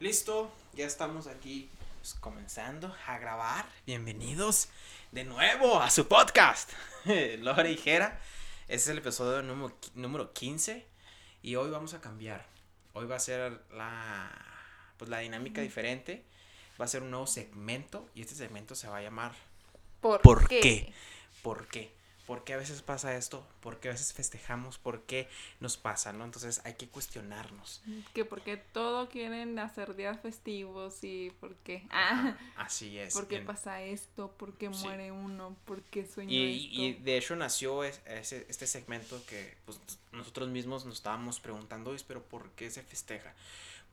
Listo, ya estamos aquí pues, comenzando a grabar. Bienvenidos de nuevo a su podcast, Lore y Jera. Este es el episodio número, número 15 y hoy vamos a cambiar. Hoy va a ser la, pues, la dinámica diferente. Va a ser un nuevo segmento y este segmento se va a llamar ¿Por, ¿Por qué? qué? ¿Por qué? ¿Por qué a veces pasa esto? ¿Por qué a veces festejamos? ¿Por qué nos pasa? ¿no? Entonces hay que cuestionarnos. Que porque todo quieren hacer días festivos y por qué. Ah, Así es. ¿Por qué En- pasa esto? ¿Por qué Sí. muere uno? ¿Por qué sueño Y, esto? y de hecho nació es- ese- este segmento que pues, nosotros mismos nos estábamos preguntando, "Oye, pero ¿por qué se festeja?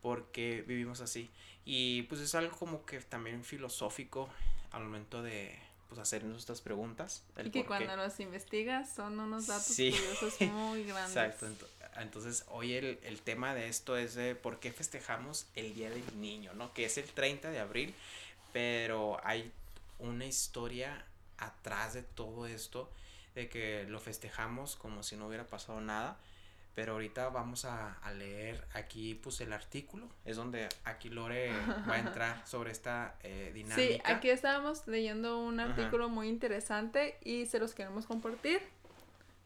¿Por qué vivimos así? Y pues es algo como que también filosófico al momento de pues, hacernos estas preguntas. el Y que por qué. cuando los investigas son unos datos Sí. curiosos muy grandes. Exacto. ento- Entonces, hoy el, el tema de esto es de por qué festejamos el Día del Niño, ¿no? Que es el 30 de abril, pero hay una historia atrás de todo esto, de que lo festejamos como si no hubiera pasado nada. Pero ahorita vamos a, a leer aquí pues el artículo, es donde aquí Lore va a entrar sobre esta eh, dinámica. Sí, aquí estábamos leyendo un Ajá. artículo muy interesante y se los queremos compartir.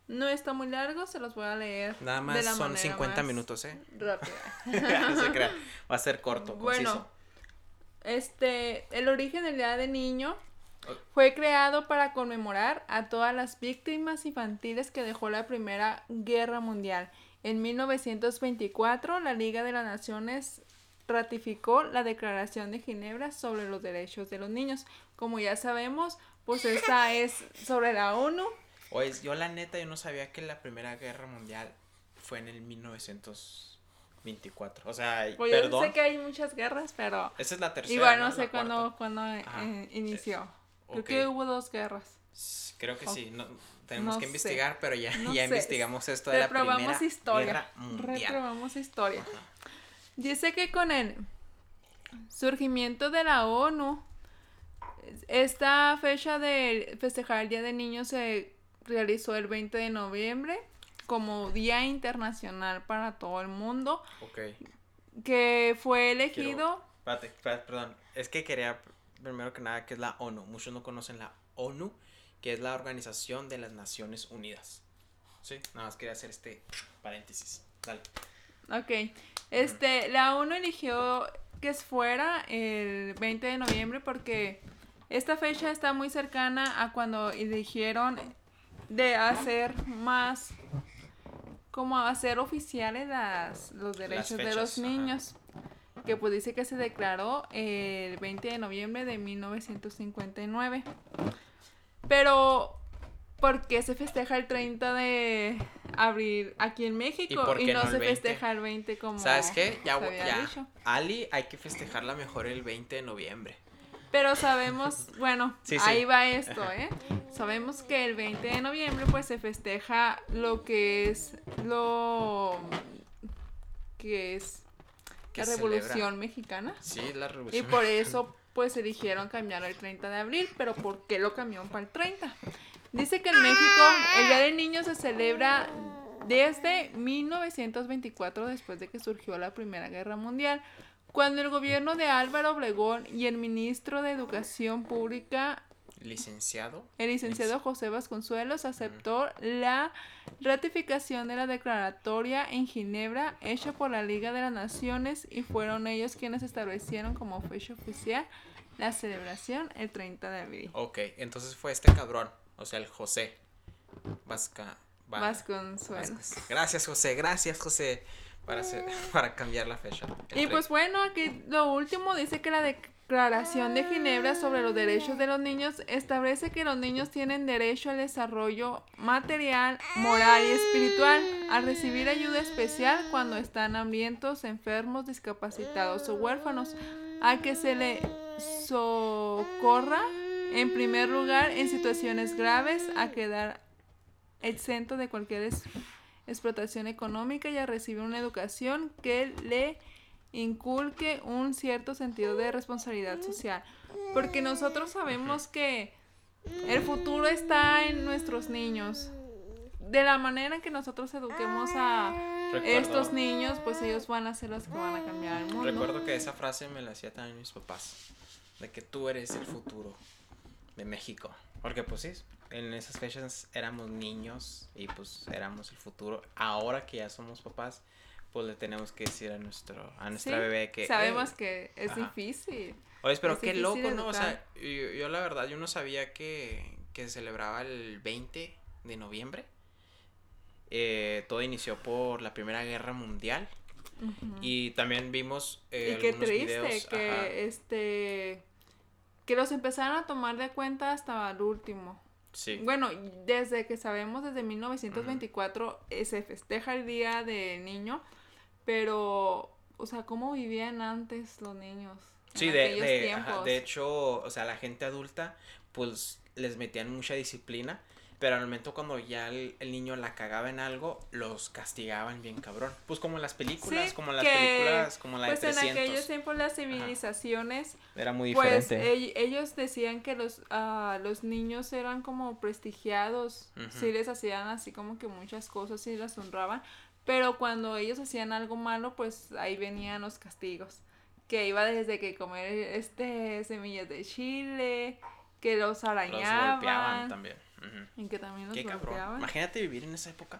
No está muy largo, se los voy a leer. Nada de más la son manera 50 más minutos, ¿eh? Rápida. no se crea, va a ser corto, Bueno, conciso. Este, el origen del Día del Niño Oh. Fue creado para conmemorar a todas las víctimas infantiles que dejó la Primera Guerra Mundial. En 1924, la Liga de las Naciones ratificó la Declaración de Ginebra sobre los derechos de los niños. Como ya sabemos, pues esta es sobre la ONU. Oye, yo la neta, yo no sabía que la Primera Guerra Mundial fue en el 1924. O sea, Pues yo perdón. sé que hay muchas guerras, pero Esa es la tercera. igual no La sé cuándo, cuándo eh, inició. Creo que hubo dos guerras. Creo que Ok. sí. No, tenemos No que sé. investigar, pero ya, No ya sé. investigamos esto de la Primera Reprobamos historia. Guerra Mundial. Reprobamos historia. Ajá. Dice que con el surgimiento de la ONU, esta fecha de festejar el Día del Niño se realizó el 20 de noviembre como Día Internacional para todo el mundo, Ok. que fue elegido... Quiero- Espérate, espérate, perdón. Es que quería, primero que nada, que es la ONU. Muchos no conocen la ONU, que es la Organización de las Naciones Unidas. Sí, nada más quería hacer este paréntesis. Dale. Ok. Este, la ONU eligió que fuera el 20 de noviembre porque esta fecha está muy cercana a cuando eligieron de hacer más como hacer oficiales las, los derechos de fechas, los ajá. Que pues dice que se declaró el 20 de noviembre de 1959. Pero, ¿por qué se festeja el 30 de abril aquí en México? Y, no, se 20? festeja el 20 como ¿Sabes qué? Ya, ya. dicho. Ali hay que festejarla mejor el 20 de noviembre. Pero sabemos, bueno, Sí, sí. ahí va esto, ¿eh? Sabemos que el 20 de noviembre pues se festeja lo que es lo que es La celebra- Revolución Mexicana. Sí, la Y revolución. por eso pues eligieron cambiar el 30 de abril, pero ¿por qué lo cambiaron para el 30? Dice que en México el Día del Niño se celebra desde 1924, después de que surgió la Primera Guerra Mundial, cuando el gobierno de Álvaro Obregón y el ministro de Educación Pública, Licenciado. el licenciado José Vasconcelos, aceptó la ratificación de la declaratoria en Ginebra hecha por la Liga de las Naciones y fueron ellos quienes establecieron como fecha oficial la celebración el 30 de abril. Ok, entonces fue este cabrón. O sea, el José. Vasca. Va- Vasconcelos. Gracias, José. Gracias, José. Para, hacer, para cambiar la fecha. Y pues bueno, aquí lo último dice que la Declaración de Ginebra sobre los derechos de los niños establece que los niños tienen derecho al desarrollo material, moral y espiritual, a recibir ayuda especial cuando están hambrientos, enfermos, discapacitados o huérfanos, a que se le socorra en primer lugar en situaciones graves, a quedar exento de cualquier explotación económica y a recibir una educación que le inculque un cierto sentido de responsabilidad social. Porque nosotros sabemos que el futuro está en nuestros niños. De la manera en que nosotros eduquemos a, estos niños, pues ellos van a ser los que van a cambiar el mundo. Recuerdo que esa frase me la hacía también mis papás, de que tú eres el futuro de México. Porque pues sí, en esas fechas éramos niños y pues éramos el futuro. Ahora que ya somos papás, pues le tenemos que decir a nuestro a nuestra bebé que sabemos que es difícil. Oye, pero qué loco, ¿no? O sea, yo, la verdad yo no sabía que, que se celebraba el 20 de noviembre. Eh, todo inició por la Primera Guerra Mundial. Y también vimos eh, y qué triste que este que los empezaron a tomar de cuenta hasta el último. Sí. Bueno, desde que sabemos, desde 1924 eh, se festeja el Día del Niño, pero, o sea, ¿cómo vivían antes los niños? Sí, de, de, de hecho, o sea, la gente adulta, pues les metían mucha disciplina pero al momento cuando ya el, niño la cagaba en algo, los castigaban bien cabrón. Pues como en las películas, como en las películas, como la pues de 300. en aquellos tiempos las civilizaciones... Era muy pues, diferente. Pues ellos decían que los, uh, los niños eran como prestigiados, sí les hacían así como que muchas cosas y las honraban, pero cuando ellos hacían algo malo, pues ahí venían los castigos. Que iba desde que comer este semillas de chile, que los arañaban. Los golpeaban también que Qué Imagínate vivir en esa época.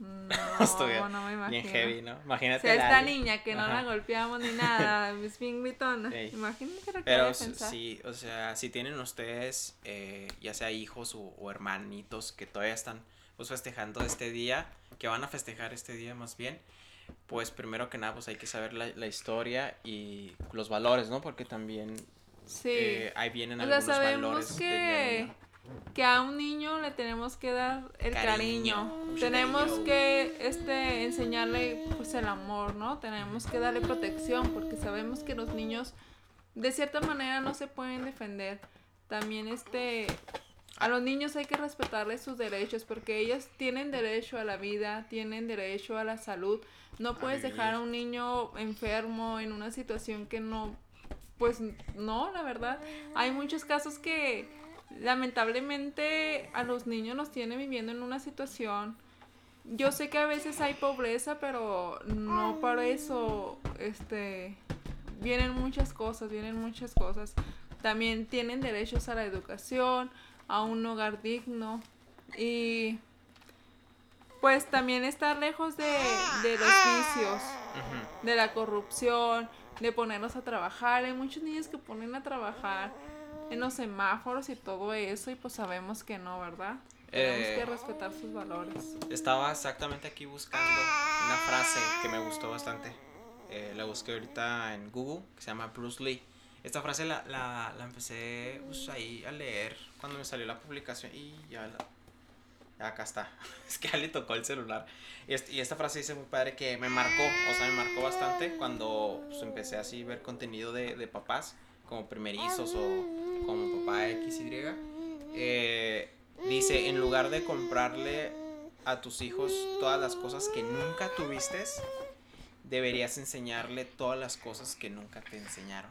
No, no me imagino. Bien heavy, ¿no? Imagínate. O sea, esta niña que no la golpeamos ni nada, es bien gritona. Imagínate que Pero sí, o sea, si tienen ustedes, eh, ya sea hijos o, hermanitos que todavía están pues festejando este día, que van a festejar este día más bien, pues primero que nada, pues hay que saber la, la historia y los valores, ¿no? Porque también sí. Eh, ahí vienen algunos valores. Que que a un niño le tenemos que dar el cariño, tenemos que este enseñarle pues el amor, ¿no? Tenemos que darle protección porque sabemos que los niños de cierta manera no se pueden defender. También este a los niños hay que respetarles sus derechos porque ellos tienen derecho a la vida, tienen derecho a la salud. No puedes dejar a un niño enfermo en una situación que no pues no, la verdad. Hay muchos casos que lamentablemente a los niños nos tiene viviendo en una situación yo sé que a veces hay pobreza, pero no para eso, este, vienen muchas cosas, vienen muchas cosas. También tienen derechos a la educación, a un hogar digno y pues también estar lejos de, de los vicios, de la corrupción, de ponernos a trabajar. Hay muchos niños que ponen a trabajar en los semáforos y todo eso y pues sabemos que no, ¿verdad? Tenemos que eh, respetar sus valores. Estaba exactamente aquí buscando una frase que me gustó bastante. Eh, la busqué ahorita en Google, que se llama Bruce Lee. Esta frase la, la, la empecé pues, ahí a leer cuando me salió la publicación y ya la, acá está. Es que ya le tocó el celular. Y, esta frase dice muy padre que me marcó, o sea, me marcó bastante cuando pues, empecé así a ver contenido de, papás como primerizos o como papá XY, eh, dice, en lugar de comprarle a tus hijos todas las cosas que nunca tuviste, deberías enseñarle todas las cosas que nunca te enseñaron.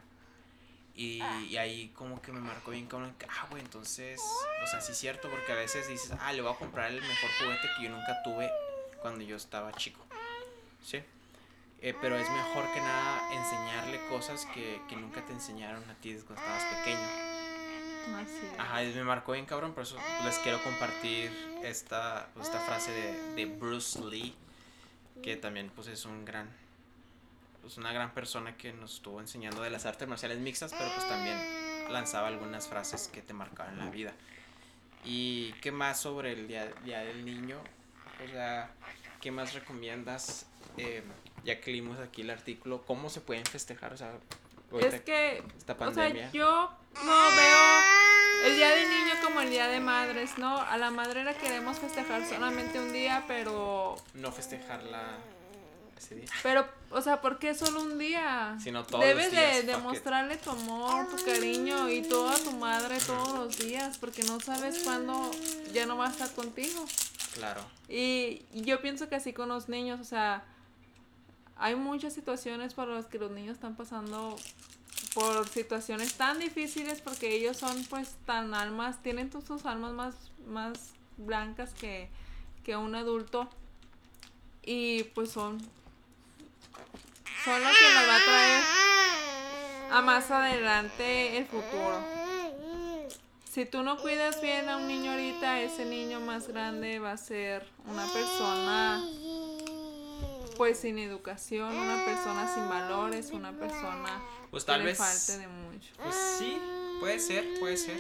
Y, ahí como que me marcó bien como, ah, güey, entonces, o sea, sí es cierto, porque a veces dices, ah, le voy a comprar el mejor juguete que yo nunca tuve cuando yo estaba chico. ¿Sí? Eh, pero es mejor que nada enseñarle cosas que, que nunca te enseñaron a ti cuando estabas pequeño. Ajá, me marcó bien cabrón, por eso les quiero compartir esta, pues, esta frase de, de, Bruce Lee, que también pues es un gran, pues una gran persona que nos estuvo enseñando de las artes marciales mixtas, pero pues también lanzaba algunas frases que te marcaban la vida. ¿Y qué más sobre el Día, día del Niño? O sea, ¿qué más recomiendas? Eh, ya que leímos aquí el artículo, ¿cómo se pueden festejar? O sea, es que, o sea, yo no veo el Día del Niño como el Día de Madres, ¿no? A la madre la queremos festejar solamente un día, pero... No festejarla ese día. Pero, o sea, ¿por qué solo un día? Sino todos Debes de demostrarle tu amor, tu cariño y todo a tu madre todos los días, porque no sabes cuándo ya no va a estar contigo. Claro. Y, yo pienso que así con los niños, o sea hay muchas situaciones por las que los niños están pasando por situaciones tan difíciles porque ellos son pues tan almas, tienen sus almas más, más blancas que, que un adulto. y pues son son lo que nos va a traer a más adelante el futuro. Si tú no cuidas bien a un niño ahorita, ese niño más grande va a ser una persona pues sin educación, una persona sin valores, una persona pues tal que vez le falte de mucho. Pues sí, puede ser, puede ser.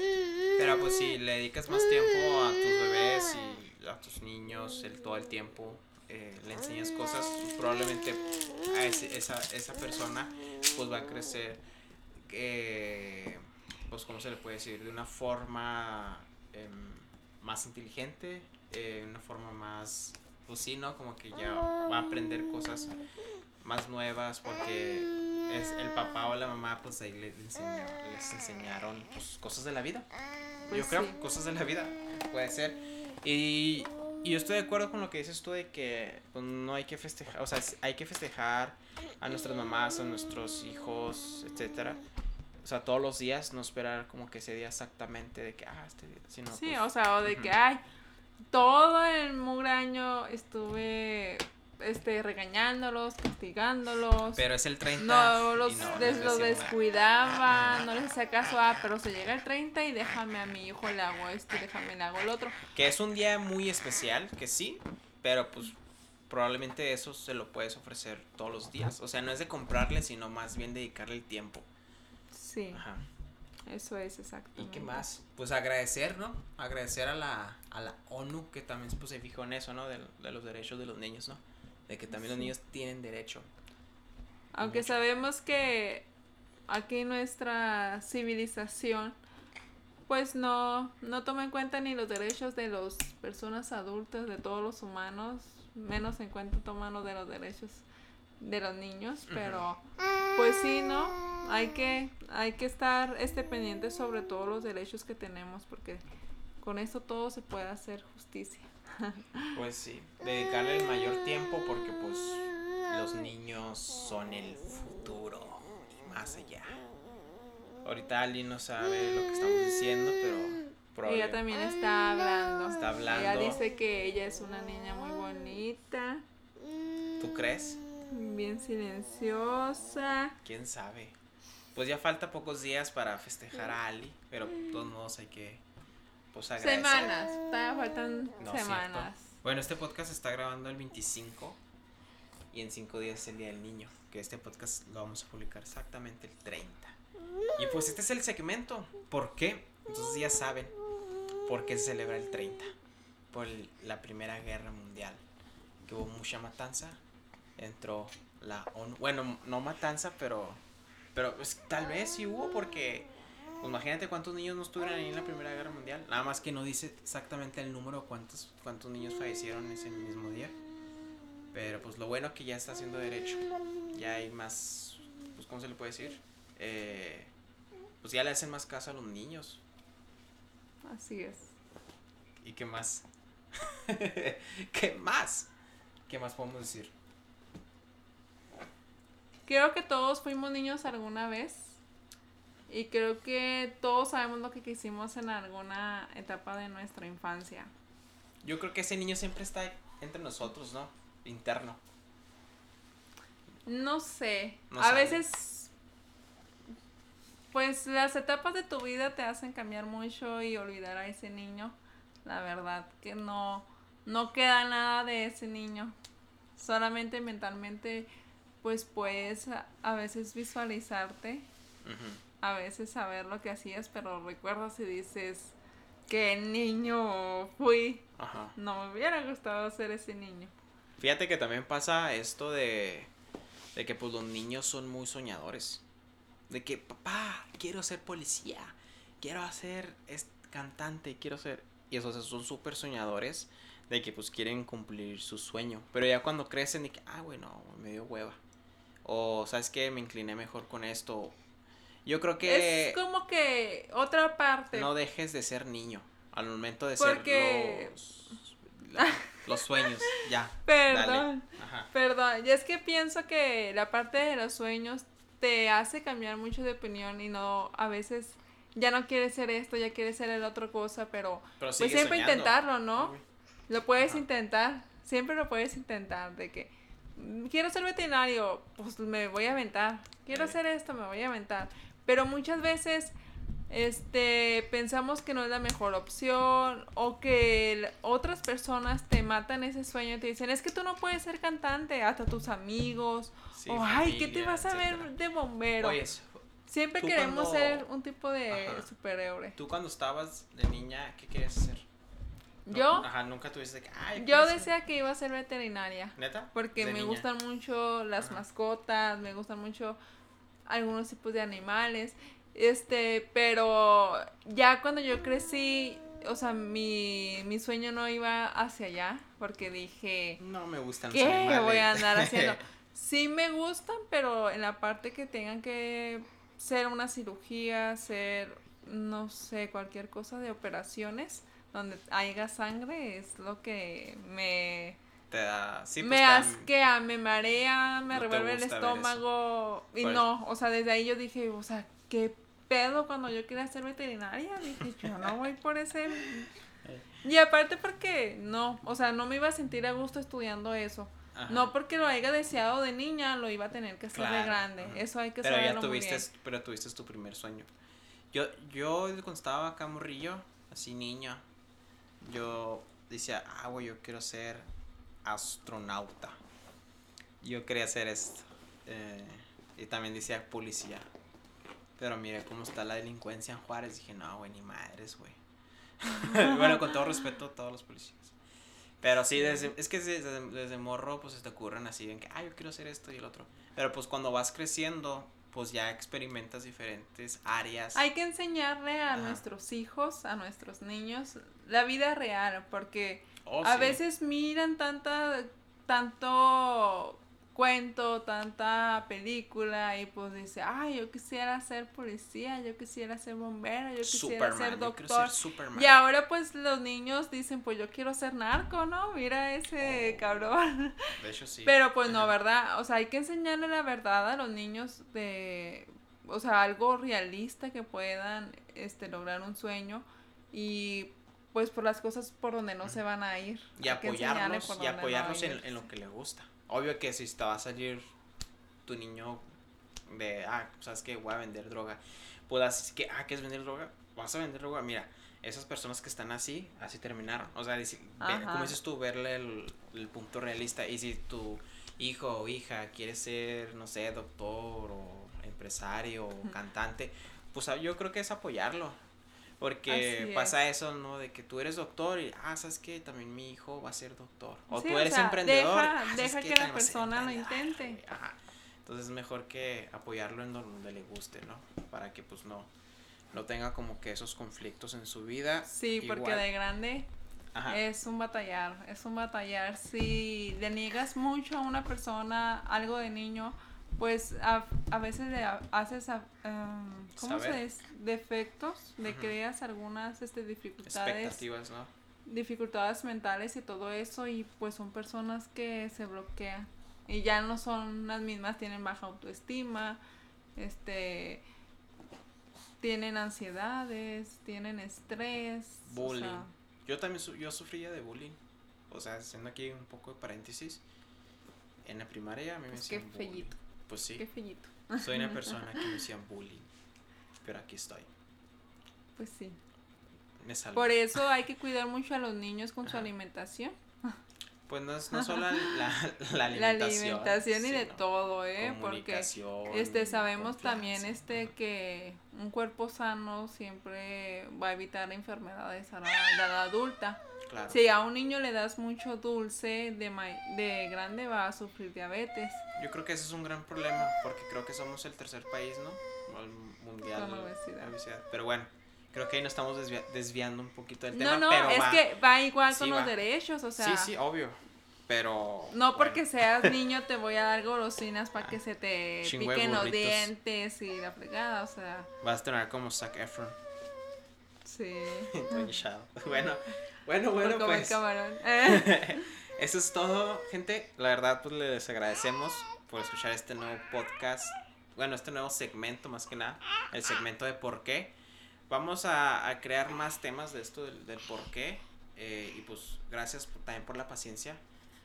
Pero pues si le dedicas más tiempo a tus bebés y a tus niños el, todo el tiempo, eh, le enseñas cosas, pues, probablemente a ese- esa, esa persona pues va a crecer, eh, pues cómo se le puede decir, de una forma em, más inteligente, eh, una forma más, pues sí, ¿no? Como que ya va a aprender cosas más nuevas porque es el papá o la mamá pues ahí les, enseñó- les enseñaron pues, cosas de la vida. Pues yo creo, sí. cosas de la vida, puede ser. Y, y yo estoy de acuerdo con lo que dices tú de que pues, no hay que festejar, o sea, hay que festejar a nuestras mamás, a nuestros hijos, etcétera. O sea, todos los días, no esperar como que ese día exactamente de que, ah, este día, sino Sí, pues, o sea, o de que, ay, todo el mugre año estuve este, regañándolos, castigándolos. Pero es el 30. no, y los, no, des- les los decimos nada. descuidaba, no les hacía caso, ah, pero se llega el 30 y déjame a mi hijo le hago esto, y déjame le hago el otro. Que es un día muy especial, que sí, pero pues probablemente eso se lo puedes ofrecer todos los días. O sea, no es de comprarle, sino más bien dedicarle el tiempo. Sí, Ajá. eso es ¿Y exactamente. qué más? Pues agradecer, ¿no? Agradecer a la, a la ONU que también pues, se fijó en eso, ¿no? De, de los derechos de los niños, ¿no? De que también los niños tienen derecho. Aunque mucho. sabemos que aquí nuestra civilización pues no, no toma en cuenta ni los derechos de las personas adultas, de todos los humanos, menos en cuenta toman los de los derechos de los niños, pero pues sí, ¿no? Hay que, hay que estar este pendiente sobre todos los derechos que tenemos, porque con eso todo se puede hacer justicia. Pues sí, dedicarle el mayor tiempo porque pues los niños son el futuro y más allá. Ahorita Ali no sabe lo que estamos diciendo, pero Ella probablemente- también está hablando. Está hablando. Ella dice que ella es una niña muy bonita, ¿Tú crees? bien silenciosa. ¿Quién sabe? Pues ya falta pocos días para festejar a Ali, pero de todos modos hay que pues agradecer. Semanas, faltan No, semanas. cierto. Bueno, este podcast se está grabando el 25 y en 5 días es el Día del Niño, que este podcast lo vamos a publicar exactamente el 30. Y pues este es el segmento. ¿Por qué? Entonces ya saben por qué se celebra el 30. Por el- la Primera Guerra Mundial, que hubo mucha matanza. Entró la ONU. Bueno, no matanza, pero pero pues, tal vez sí hubo porque pues, imagínate cuántos niños no estuvieron ahí en la Primera Guerra Mundial. Nada más que no dice exactamente el número cuántos, cuántos niños fallecieron ese mismo día. Pero pues lo bueno que ya está haciendo derecho. Ya hay más, pues ¿cómo se le puede decir? Eh, pues ya le hacen más caso a los niños. Así es. ¿Y qué más? ¿Qué más? ¿Qué más podemos decir? Creo que todos fuimos niños alguna vez. Y creo que todos sabemos lo que quisimos en alguna etapa de nuestra infancia. Yo creo que ese niño siempre está entre nosotros, ¿no? Interno. No sé. No a sabe. veces, pues las etapas de tu vida te hacen cambiar mucho y olvidar a ese niño. La verdad que no, no queda nada de ese niño. Solamente mentalmente, pues puedes a, a veces visualizarte, Ujú. A veces saber lo que hacías, pero recuerdas y dices, qué niño fui. Ajá. No me hubiera gustado ser ese niño. Fíjate que también pasa esto de, de que pues los niños son muy soñadores. De que, papá, quiero ser policía, quiero ser cantante, quiero ser... Y esos son súper soñadores de que pues quieren cumplir su sueño. Pero ya cuando crecen y que, ah, bueno, me dio hueva. O, ¿sabes qué? Me incliné mejor con esto. Yo creo que Es como que otra parte. no dejes de ser niño al momento de Porque- ser los, la- los sueños. Ya. Perdón. Dale. Perdón, y es que pienso que la parte de los sueños te hace cambiar mucho de opinión y no, a veces ya no quieres ser esto, ya quieres ser el otra cosa, pero Pero pues siempre soñando. intentarlo, ¿no? Uy. Lo puedes Ajá. intentar. siempre lo puedes intentar, de que mm, quiero ser veterinario, pues me voy a aventar, quiero hacer esto, me voy a aventar, pero muchas veces este pensamos que no es la mejor opción o que otras personas te matan ese sueño y te dicen, es que tú no puedes ser cantante, hasta tus amigos, Sí, o ay, ¿qué te vas a ver de bombero? Oye, Siempre queremos cuando- ser un tipo de Ajá. superhéroe. tú cuando estabas de niña, ¿qué querías hacer? No, Yo, Ajá, nunca tuviste que. Ay, yo ser- decía que iba a ser veterinaria. ¿Neta? Porque De me niña. gustan mucho las Ajá. mascotas, me gustan mucho algunos tipos de animales. Este, pero ya cuando yo crecí, o sea, mi, mi sueño no iba hacia allá, porque dije, No me gustan los ¿qué animales. voy a andar haciendo? Sí me gustan, pero en la parte que tengan que ser una cirugía, ser, no sé, cualquier cosa de operaciones, donde haya sangre, es lo que me Te da. Sí, pues, me asquea, me marea, me No revuelve el estómago. Y Pues- no, o sea, desde ahí yo dije, o sea, ¿qué pedo cuando yo quería ser veterinaria? Dije, yo no voy por ese... Y aparte porque no, o sea, no me iba a sentir a gusto estudiando eso. Ajá. No porque lo haya deseado de niña, lo iba a tener que hacer de grande. ajá. Eso hay que Pero ya muy tuviste, bien. pero tuviste tu primer sueño. Yo, yo cuando estaba acá morrillo, así niño, yo decía, ah, güey, yo quiero ser astronauta. Yo quería hacer esto. Eh, y también decía policía. Pero mire cómo está la delincuencia en Juárez. Dije, no, güey, ni madres, güey. bueno, con todo respeto a todos los policías. Pero sí, desde, es que desde, desde morro, pues se te ocurren así, en que, ah, yo quiero hacer esto y el otro. Pero pues cuando vas creciendo, pues ya experimentas diferentes áreas. Hay que enseñarle a Ajá. nuestros hijos, a nuestros niños, la vida real, porque Oh, a sí. veces miran tanta, tanto cuento, tanta película y pues dice, ay, yo quisiera ser policía, yo quisiera ser bombero, yo quisiera Superman, ser doctor. ser. Y ahora pues los niños dicen, pues yo quiero ser narco, ¿no? Mira ese Oh. cabrón. De hecho, sí. Pero pues no. ¿verdad? O sea, hay que enseñarle la verdad a los niños de, o sea, algo realista que puedan este, lograr un sueño y pues por las cosas por donde no se van a ir. Y por y no apoyarlos en, lo que le gusta. Obvio que si te va a salir tu niño de, ah, sabes que voy a vender droga, pues así que, ah, ¿qué es vender droga? Vas a vender droga, mira, esas personas que están así, así terminaron. O sea, dice- ve- como dices tú, verle el, el punto realista. Y si tu hijo o hija quiere ser, no sé, doctor o empresario o cantante, pues ah, yo creo que es apoyarlo. Porque es. pasa eso, ¿no? De que tú eres doctor y, ah, ¿sabes qué? También mi hijo va a ser doctor. O Sí, tú o eres sea, emprendedor. deja- "Ah, ¿sabes deja que la persona lo emprendedor". intente. Ajá. Entonces es mejor que apoyarlo en donde le guste, ¿no? Para que pues no, no tenga como que esos conflictos en su vida. Sí, porque de grande Ajá. es un batallar, es un batallar. Si le niegas mucho a una persona algo de niño, pues a, a veces le ha- haces, a- em, ¿cómo se dice? Defectos, le creas algunas este, dificultades, Expectativas, ¿no? dificultades mentales y todo eso y pues son personas que se bloquean y ya no son las mismas, tienen baja autoestima, este tienen ansiedades, tienen estrés, o Bullying. sea, Yo también su- yo sufría de bullying. O sea, haciendo aquí un poco de paréntesis. En la primaria a mí me Pues qué hacían fellito. Pues sí, qué fellito. soy una persona que me hacían bullying. Pero aquí estoy. Pues sí. Me salvo. Por eso hay que cuidar mucho a los niños con su alimentación. Pues no es no solo la, la, la La alimentación. alimentación y de todo, ¿eh? Porque este sabemos también este que un cuerpo sano siempre va a evitar enfermedades a la a la edad adulta. Claro. Si a un niño le das mucho dulce, de, ma- de grande va a sufrir diabetes. Yo creo que ese es un gran problema porque creo que somos el tercer país, ¿no? Al mundial. Con obesidad. obesidad. Pero bueno, creo que ahí nos estamos desvia- desviando un poquito del No, tema. no, pero es va. que va igual con Sí, los va. derechos, o sea, sí, sí, obvio. Pero. no porque bueno, seas niño te voy a dar golosinas para que se te piquen los dientes y la fregada, o sea, Vas a tener como Zac Efron. sí. Shaw. Bueno, bueno, Por pues. camarón. Eh, Eso es todo, gente. La verdad, pues les agradecemos por escuchar este nuevo podcast. Bueno, este nuevo segmento, más que nada. El segmento de por qué. Vamos a, a crear más temas de esto del, del por qué. eh, y pues, gracias por- también por la paciencia.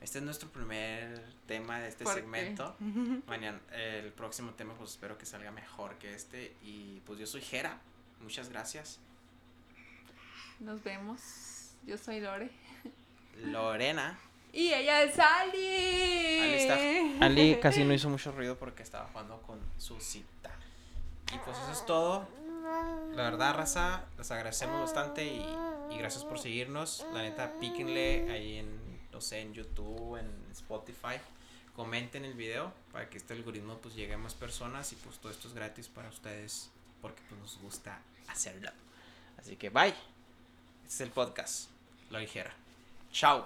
Este es nuestro primer tema de este segmento. Mañana, el próximo tema, pues espero que salga mejor que este. Y pues yo soy Jera. Muchas gracias. Nos vemos. Yo soy Lore. Lorena. Y ella es Ali. Ali, está- Ali casi no hizo mucho ruido porque estaba jugando con su cita. Y pues eso es todo. La verdad, raza, les agradecemos bastante y, y gracias por seguirnos. La neta, píquenle ahí en, no sé, en YouTube, en Spotify. Comenten el video para que este algoritmo pues llegue a más personas y pues todo esto es gratis para ustedes porque pues nos gusta hacerlo. Así que bye. Este es el podcast. Lo ligera. Chao.